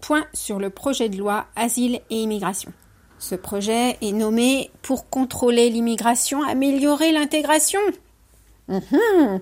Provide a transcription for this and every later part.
point sur le projet de loi Asile et Immigration. Ce projet est nommé pour contrôler l'immigration, améliorer l'intégration. Mhm.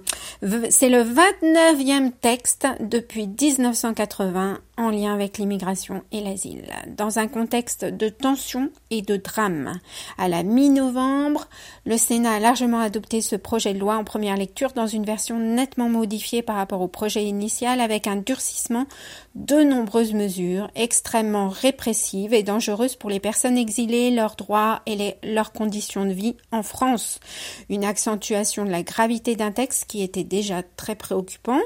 C'est le 29e texte depuis 1980 en lien avec l'immigration et l'asile, dans un contexte de tension et de drame. À la mi-novembre, le Sénat a largement adopté ce projet de loi en première lecture dans une version nettement modifiée par rapport au projet initial avec un durcissement de nombreuses mesures extrêmement répressives et dangereuses pour les personnes exilées, leurs droits et leurs conditions de vie en France. Une accentuation de la gravité d'un texte qui était déjà très préoccupant,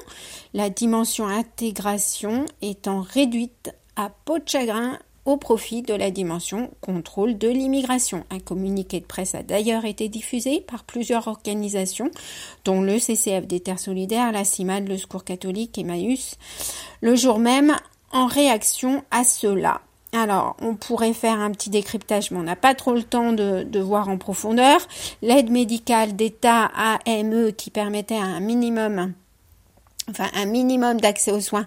la dimension intégration étant réduite à peau de chagrin au profit de la dimension contrôle de l'immigration. Un communiqué de presse a d'ailleurs été diffusé par plusieurs organisations, dont le CCF des Terres Solidaires, la CIMAD, le Secours catholique, Emmaüs, le jour même en réaction à cela. Alors, on pourrait faire un petit décryptage, mais on n'a pas trop le temps de, de voir en profondeur. L'aide médicale d'État AME qui permettait un minimum, enfin un minimum d'accès aux soins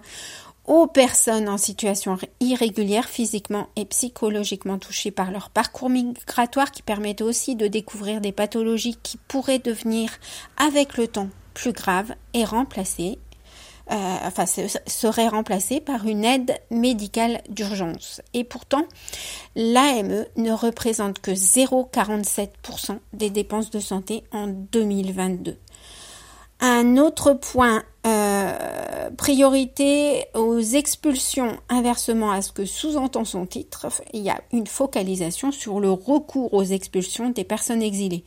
aux personnes en situation irrégulière physiquement et psychologiquement touchées par leur parcours migratoire qui permettent aussi de découvrir des pathologies qui pourraient devenir avec le temps plus graves et remplacées euh, enfin, serait remplacées par une aide médicale d'urgence. Et pourtant, l'AME ne représente que 0,47% des dépenses de santé en 2022. Un autre point, euh, priorité aux expulsions, inversement à ce que sous-entend son titre, il y a une focalisation sur le recours aux expulsions des personnes exilées.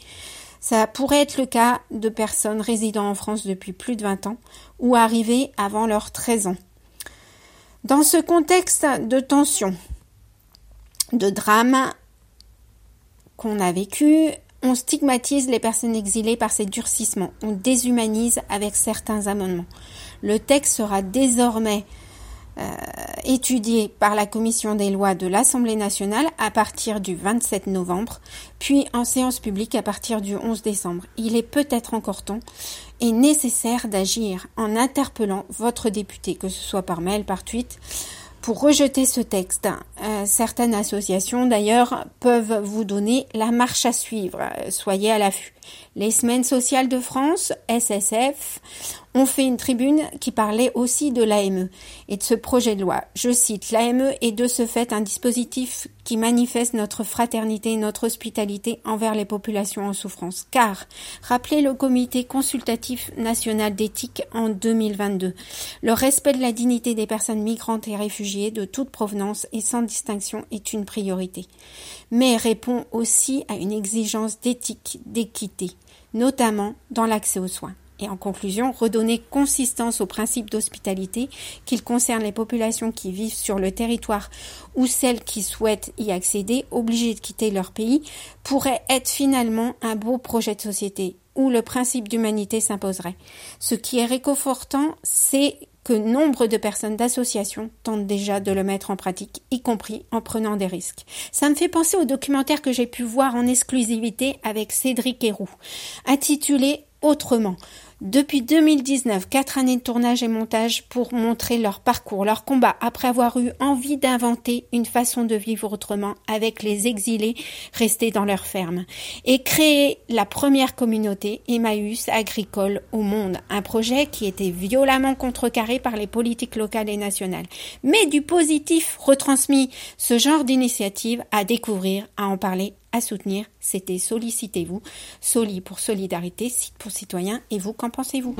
Ça pourrait être le cas de personnes résidant en France depuis plus de 20 ans ou arrivées avant leurs 13 ans. Dans ce contexte de tension, de drame qu'on a vécu, on stigmatise les personnes exilées par ces durcissements, on déshumanise avec certains amendements. Le texte sera désormais euh, étudié par la commission des lois de l'Assemblée nationale à partir du 27 novembre, puis en séance publique à partir du 11 décembre. Il est peut-être encore temps et nécessaire d'agir en interpellant votre député, que ce soit par mail, par tweet, pour rejeter ce texte. Euh, certaines associations d'ailleurs peuvent vous donner la marche à suivre. soyez à l'affût. Les semaines sociales de France, SSF, ont fait une tribune qui parlait aussi de l'AME et de ce projet de loi. Je cite, l'AME est de ce fait un dispositif qui manifeste notre fraternité et notre hospitalité envers les populations en souffrance. Car, rappelez le comité consultatif national d'éthique en 2022, le respect de la dignité des personnes migrantes et réfugiées de toute provenance et sans distinction est une priorité, mais répond aussi à une exigence d'éthique, d'équité, notamment dans l'accès aux soins. Et en conclusion, redonner consistance au principe d'hospitalité, qu'il concerne les populations qui vivent sur le territoire ou celles qui souhaitent y accéder, obligées de quitter leur pays, pourrait être finalement un beau projet de société où le principe d'humanité s'imposerait. Ce qui est réconfortant, c'est que nombre de personnes d'associations tentent déjà de le mettre en pratique, y compris en prenant des risques. Ça me fait penser au documentaire que j'ai pu voir en exclusivité avec Cédric Héroux, intitulé Autrement. Depuis 2019, quatre années de tournage et montage pour montrer leur parcours, leur combat, après avoir eu envie d'inventer une façon de vivre autrement avec les exilés restés dans leur ferme, et créer la première communauté Emmaüs agricole au monde, un projet qui était violemment contrecarré par les politiques locales et nationales. Mais du positif retransmis, ce genre d'initiative à découvrir, à en parler à soutenir, c'était Sollicitez-vous, Soli pour solidarité, site pour citoyens, et vous, qu'en pensez-vous?